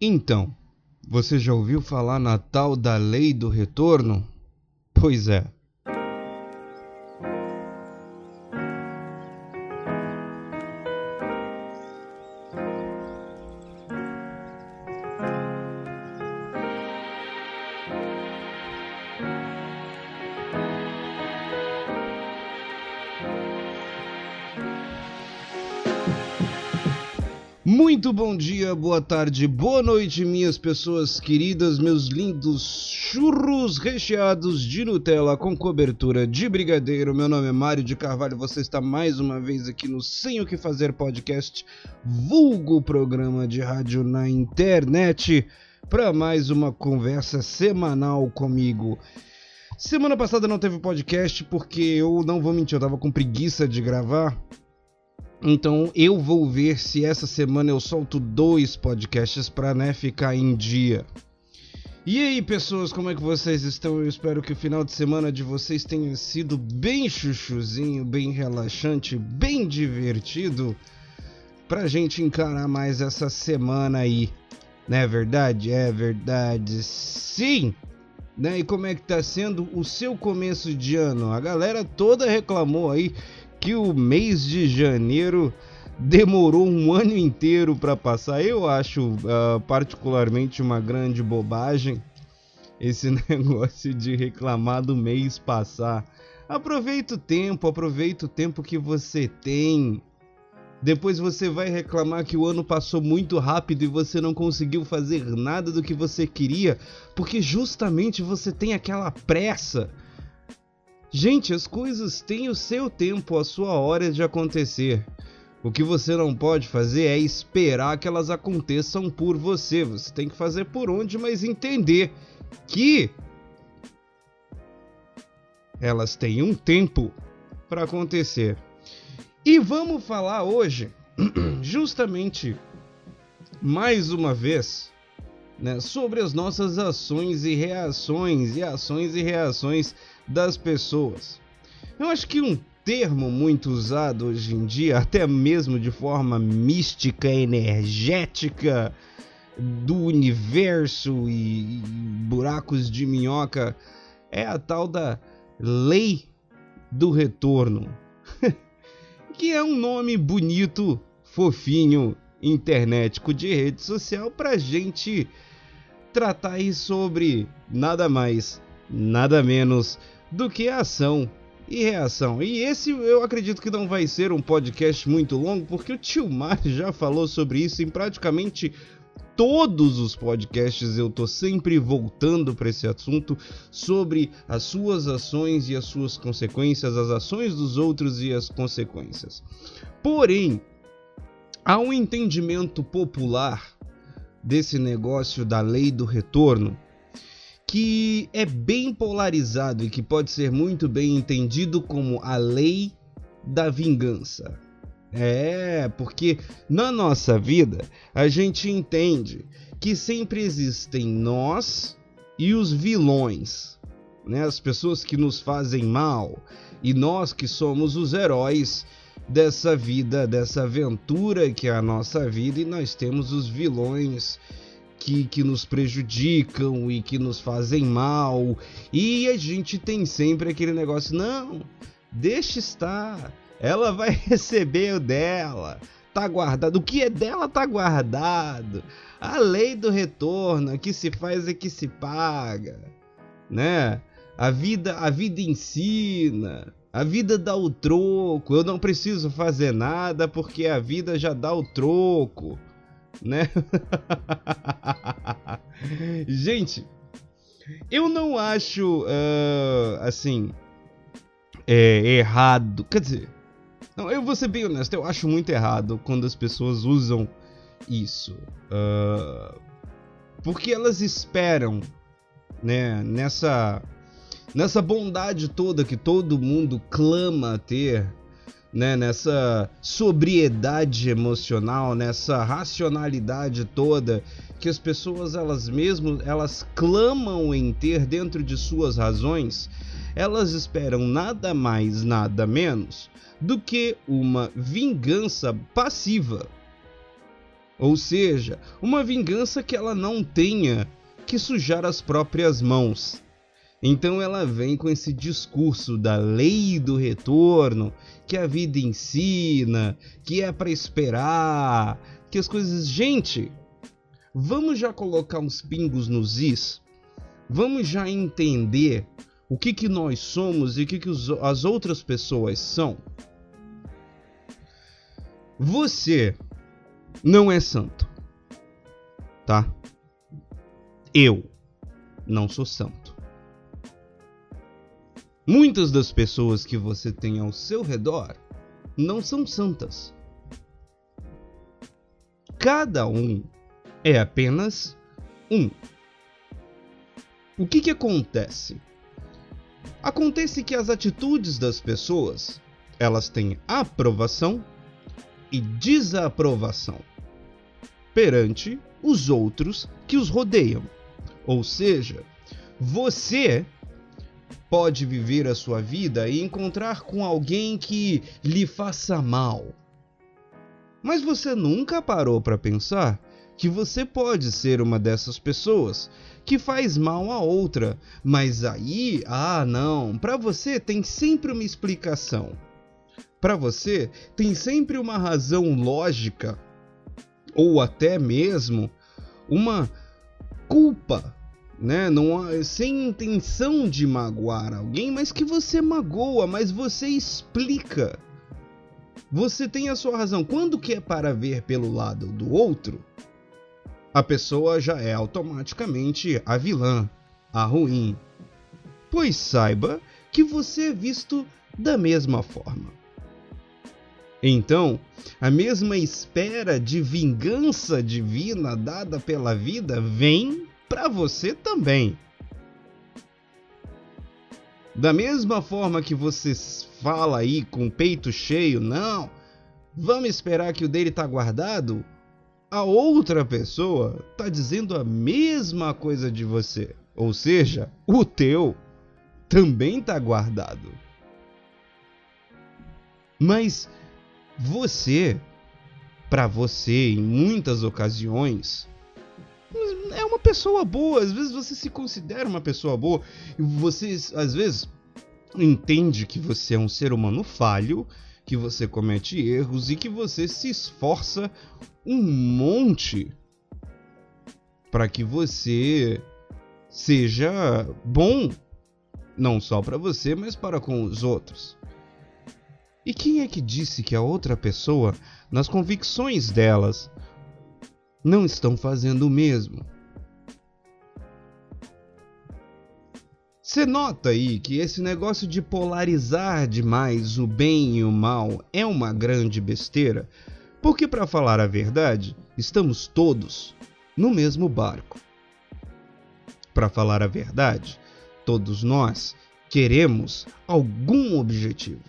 Então, você já ouviu falar na tal da lei do retorno? Pois é. Dia, boa tarde, boa noite, minhas pessoas queridas, meus lindos churros recheados de Nutella com cobertura de brigadeiro. Meu nome é Mário de Carvalho, você está mais uma vez aqui no Sem o que Fazer podcast, vulgo programa de rádio na internet, para mais uma conversa semanal comigo. Semana passada não teve podcast porque eu não vou mentir, eu tava com preguiça de gravar. Então eu vou ver se essa semana eu solto dois podcasts para né, ficar em dia. E aí, pessoas, como é que vocês estão? Eu espero que o final de semana de vocês tenha sido bem chuchuzinho, bem relaxante, bem divertido pra gente encarar mais essa semana aí. Não é verdade? É verdade. Sim. Né? E como é que tá sendo o seu começo de ano? A galera toda reclamou aí que o mês de janeiro demorou um ano inteiro para passar. Eu acho uh, particularmente uma grande bobagem esse negócio de reclamar do mês passar. Aproveita o tempo, aproveita o tempo que você tem. Depois você vai reclamar que o ano passou muito rápido e você não conseguiu fazer nada do que você queria, porque justamente você tem aquela pressa Gente, as coisas têm o seu tempo, a sua hora de acontecer. O que você não pode fazer é esperar que elas aconteçam por você. Você tem que fazer por onde, mas entender que elas têm um tempo para acontecer. E vamos falar hoje, justamente mais uma vez, né, sobre as nossas ações e reações, e ações e reações das pessoas. Eu acho que um termo muito usado hoje em dia, até mesmo de forma mística, energética, do universo e, buracos de minhoca, é a tal da lei do retorno. que é um nome bonito, fofinho, internetico de rede social para gente tratar aí sobre nada mais, nada menos do que ação e reação. E esse eu acredito que não vai ser um podcast muito longo, porque o tio Mário já falou sobre isso em praticamente todos os podcasts eu tô sempre voltando para esse assunto sobre as suas ações e as suas consequências, as ações dos outros e as consequências. Porém, há um entendimento popular desse negócio da lei do retorno que é bem polarizado e que pode ser muito bem entendido como a lei da vingança. É, porque na nossa vida a gente entende que sempre existem nós e os vilões, né? As pessoas que nos fazem mal e nós que somos os heróis dessa vida, dessa aventura que é a nossa vida e nós temos os vilões que, que nos prejudicam e que nos fazem mal. E a gente tem sempre aquele negócio: não, deixa estar, ela vai receber o dela, tá guardado. O que é dela tá guardado. A lei do retorno, que se faz é que se paga, né? A vida, a vida ensina. A vida dá o troco. Eu não preciso fazer nada porque a vida já dá o troco né? Gente, eu não acho uh, assim é, errado. Quer dizer, não, eu vou ser bem honesto, eu acho muito errado quando as pessoas usam isso. Uh, porque elas esperam, né, nessa, nessa bondade toda que todo mundo clama ter, né, nessa sobriedade emocional, nessa racionalidade toda que as pessoas elas mesmo elas clamam em ter dentro de suas razões, elas esperam nada mais, nada menos do que uma vingança passiva. Ou seja, uma vingança que ela não tenha que sujar as próprias mãos. Então ela vem com esse discurso da lei do retorno, que a vida ensina, que é para esperar, que as coisas. Gente, vamos já colocar uns pingos nos is? Vamos já entender o que, que nós somos e o que, que os, as outras pessoas são? Você não é santo, tá? Eu não sou santo. Muitas das pessoas que você tem ao seu redor não são santas. Cada um é apenas um. O que, que acontece? Acontece que as atitudes das pessoas, elas têm aprovação e desaprovação perante os outros que os rodeiam. Ou seja, você pode viver a sua vida e encontrar com alguém que lhe faça mal. Mas você nunca parou para pensar que você pode ser uma dessas pessoas que faz mal a outra. Mas aí, ah, não, para você tem sempre uma explicação. Para você tem sempre uma razão lógica ou até mesmo uma culpa, né? Não sem intenção de magoar alguém, mas que você magoa, mas você explica. Você tem a sua razão. Quando que é para ver pelo lado do outro, a pessoa já é automaticamente a vilã, a ruim. Pois saiba que você é visto da mesma forma. Então, a mesma espera de vingança divina dada pela vida vem para você também. Da mesma forma que você fala aí com o peito cheio, não, vamos esperar que o dele tá guardado, a outra pessoa tá dizendo a mesma coisa de você. Ou seja, o teu também tá guardado. Mas você, para você, em muitas ocasiões, é uma pessoa boa. Às vezes você se considera uma pessoa boa e você, às vezes, entende que você é um ser humano falho, que você comete erros e que você se esforça um monte para que você seja bom, não só para você, mas para com os outros. E quem é que disse que a outra pessoa, nas convicções delas, não estão fazendo o mesmo? Você nota aí que esse negócio de polarizar demais o bem e o mal é uma grande besteira? Porque, para falar a verdade, estamos todos no mesmo barco. Para falar a verdade, todos nós queremos algum objetivo.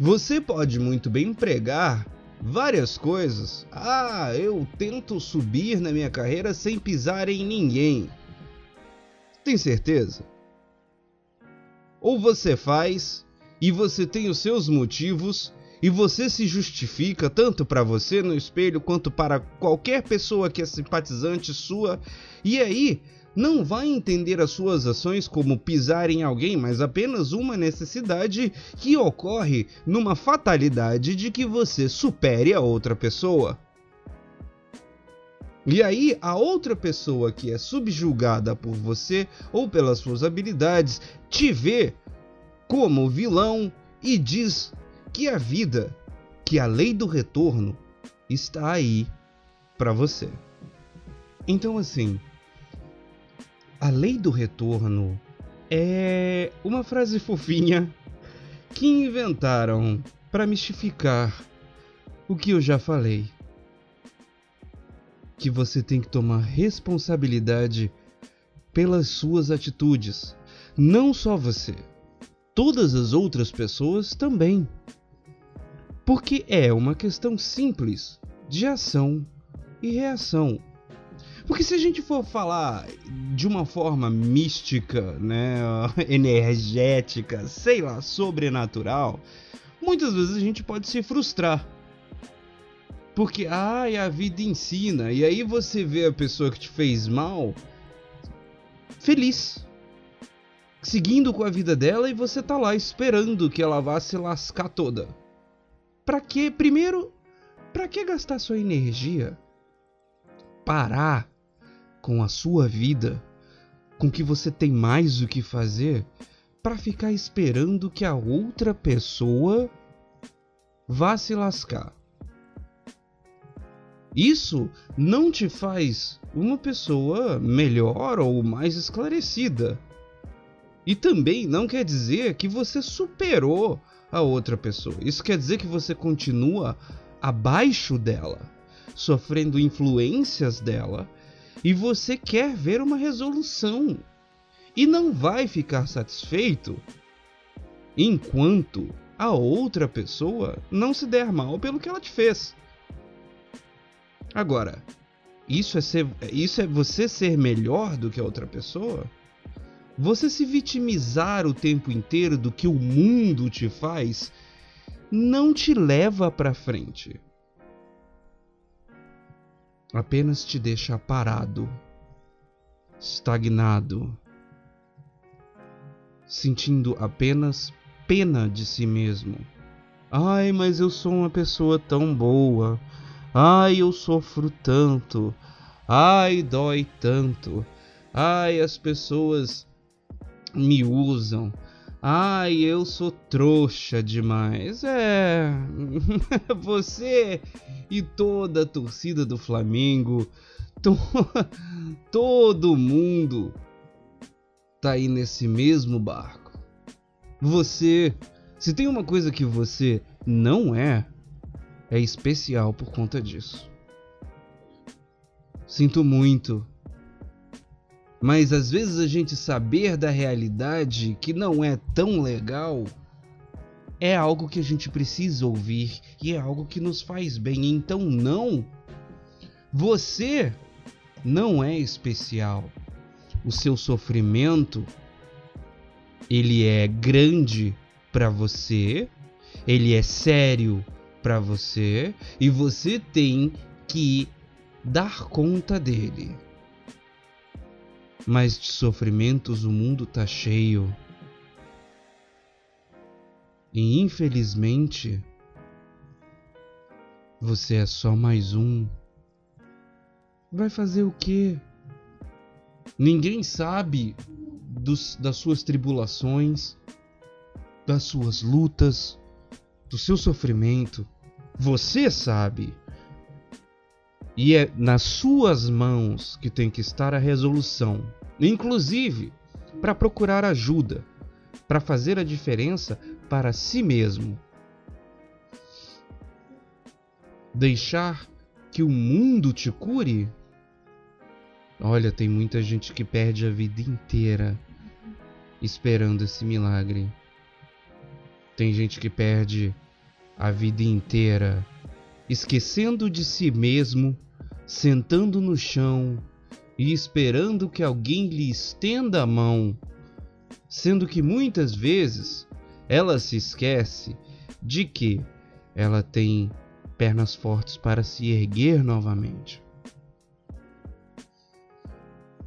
Você pode muito bem empregar várias coisas. Ah, eu tento subir na minha carreira sem pisar em ninguém. Tem certeza? Ou você faz e você tem os seus motivos e você se justifica tanto para você no espelho quanto para qualquer pessoa que é simpatizante sua, e aí não vai entender as suas ações como pisar em alguém, mas apenas uma necessidade que ocorre numa fatalidade de que você supere a outra pessoa. E aí, a outra pessoa que é subjugada por você ou pelas suas habilidades te vê como vilão e diz que a vida, que a lei do retorno está aí para você. Então, assim, a lei do retorno é uma frase fofinha que inventaram para mistificar o que eu já falei. Que você tem que tomar responsabilidade pelas suas atitudes. Não só você, todas as outras pessoas também. Porque é uma questão simples de ação e reação. Porque se a gente for falar de uma forma mística, né, energética, sei lá, sobrenatural, muitas vezes a gente pode se frustrar. Porque, ai, a vida ensina. E aí você vê a pessoa que te fez mal feliz. Seguindo com a vida dela e você tá lá esperando que ela vá se lascar toda. Pra que, primeiro, pra que gastar sua energia? Parar com a sua vida, com que você tem mais o que fazer, para ficar esperando que a outra pessoa vá se lascar. Isso não te faz uma pessoa melhor ou mais esclarecida. E também não quer dizer que você superou a outra pessoa. Isso quer dizer que você continua abaixo dela, sofrendo influências dela, e você quer ver uma resolução. E não vai ficar satisfeito enquanto a outra pessoa não se der mal pelo que ela te fez. Agora, isso é, ser, isso é você ser melhor do que a outra pessoa? Você se vitimizar o tempo inteiro do que o mundo te faz não te leva para frente. Apenas te deixa parado, estagnado, sentindo apenas pena de si mesmo. Ai, mas eu sou uma pessoa tão boa. Ai, eu sofro tanto. Ai, dói tanto. Ai, as pessoas me usam. Ai, eu sou trouxa demais. É. Você e toda a torcida do Flamengo, to... todo mundo tá aí nesse mesmo barco. Você, se tem uma coisa que você não é, é especial por conta disso. Sinto muito mas às vezes a gente saber da realidade que não é tão legal é algo que a gente precisa ouvir e é algo que nos faz bem. Então não. Você não é especial. O seu sofrimento ele é grande para você, ele é sério para você e você tem que dar conta dele. Mas de sofrimentos o mundo tá cheio. E infelizmente, você é só mais um. Vai fazer o quê? Ninguém sabe dos, das suas tribulações, das suas lutas, do seu sofrimento. Você sabe. E é nas suas mãos que tem que estar a resolução, inclusive para procurar ajuda, para fazer a diferença para si mesmo. Deixar que o mundo te cure? Olha, tem muita gente que perde a vida inteira esperando esse milagre. Tem gente que perde a vida inteira esquecendo de si mesmo sentando no chão e esperando que alguém lhe estenda a mão, sendo que muitas vezes ela se esquece de que ela tem pernas fortes para se erguer novamente.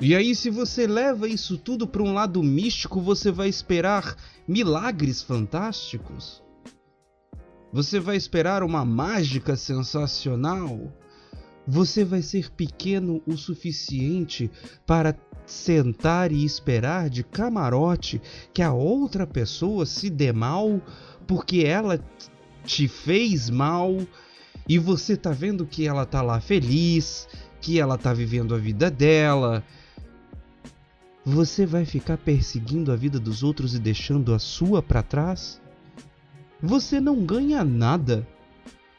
E aí, se você leva isso tudo para um lado místico, você vai esperar milagres fantásticos? Você vai esperar uma mágica sensacional? você vai ser pequeno o suficiente para sentar e esperar de camarote que a outra pessoa se dê mal porque ela te fez mal e você tá vendo que ela tá lá feliz, que ela tá vivendo a vida dela. Você vai ficar perseguindo a vida dos outros e deixando a sua para trás? Você não ganha nada.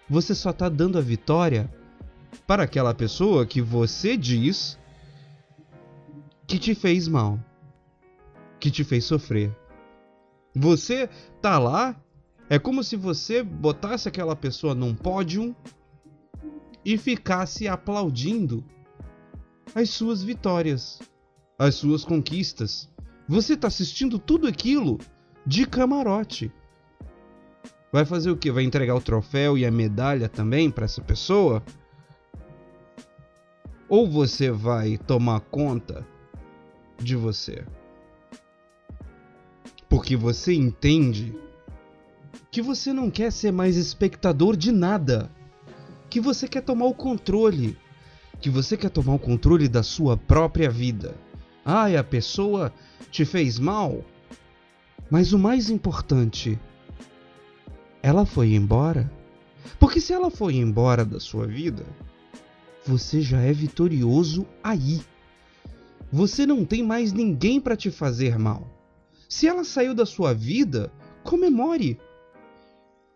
Você só tá dando a vitória para aquela pessoa que você diz que te fez mal, que te fez sofrer. Você tá lá, é como se você botasse aquela pessoa num pódio e ficasse aplaudindo as suas vitórias, as suas conquistas. Você está assistindo tudo aquilo de camarote. Vai fazer o que? Vai entregar o troféu e a medalha também para essa pessoa? Ou você vai tomar conta de você? Porque você entende que você não quer ser mais espectador de nada, que você quer tomar o controle, que você quer tomar o controle da sua própria vida. Ai, a pessoa te fez mal, mas o mais importante, ela foi embora. Porque se ela foi embora da sua vida, você já é vitorioso aí. Você não tem mais ninguém para te fazer mal. Se ela saiu da sua vida, comemore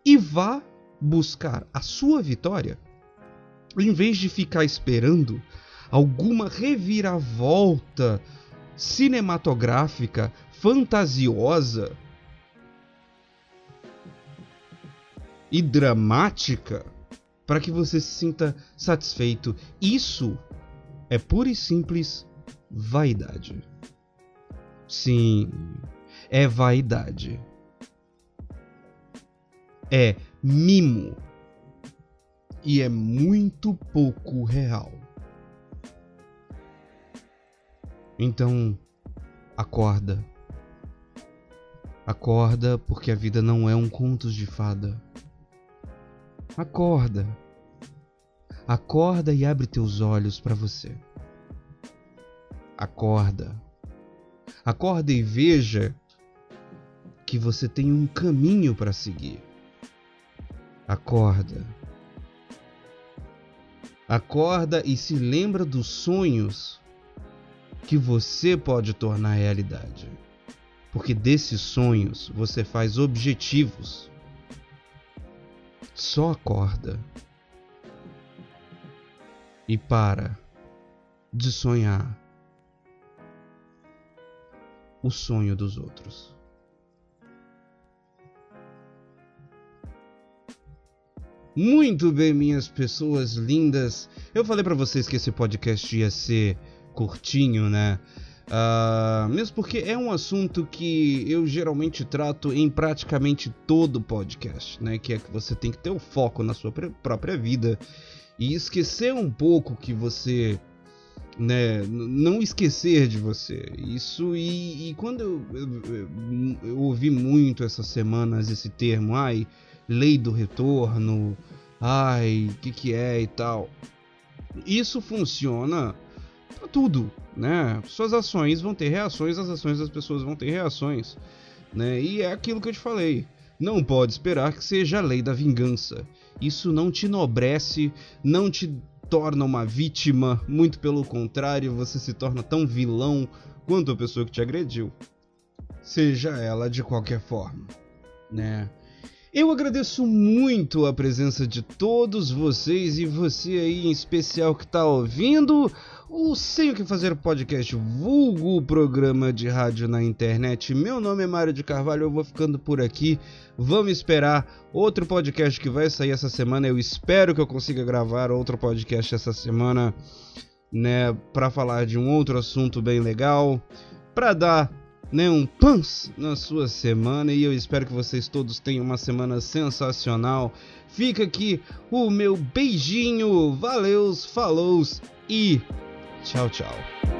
e vá buscar a sua vitória, em vez de ficar esperando alguma reviravolta cinematográfica fantasiosa e dramática para que você se sinta satisfeito. Isso é pura e simples vaidade. Sim, é vaidade é mimo e é muito pouco real. Então, acorda. Acorda porque a vida não é um conto de fada. Acorda. Acorda e abre teus olhos para você. Acorda. Acorda e veja que você tem um caminho para seguir. Acorda. Acorda e se lembra dos sonhos que você pode tornar realidade. Porque desses sonhos você faz objetivos. Só acorda. E para de sonhar o sonho dos outros. Muito bem, minhas pessoas lindas. Eu falei para vocês que esse podcast ia ser curtinho, né? Uh, mesmo porque é um assunto que eu geralmente trato em praticamente todo podcast, né? Que é que você tem que ter o foco na sua própria vida e esquecer um pouco que você, né? Não esquecer de você. Isso e, e quando eu, eu, eu ouvi muito essas semanas esse termo, ai lei do retorno, ai, o que, que é e tal. Isso funciona tudo, né? Suas ações vão ter reações, as ações das pessoas vão ter reações, né? E é aquilo que eu te falei. Não pode esperar que seja a lei da vingança. Isso não te enobrece, não te torna uma vítima, muito pelo contrário, você se torna tão vilão quanto a pessoa que te agrediu. Seja ela de qualquer forma, né? Eu agradeço muito a presença de todos vocês e você aí em especial que está ouvindo o Sem o que Fazer podcast, vulgo programa de rádio na internet. Meu nome é Mário de Carvalho, eu vou ficando por aqui. Vamos esperar outro podcast que vai sair essa semana. Eu espero que eu consiga gravar outro podcast essa semana, né, para falar de um outro assunto bem legal, para dar né, um pans na sua semana e eu espero que vocês todos tenham uma semana sensacional. Fica aqui o meu beijinho, valeus, falou e tchau, tchau.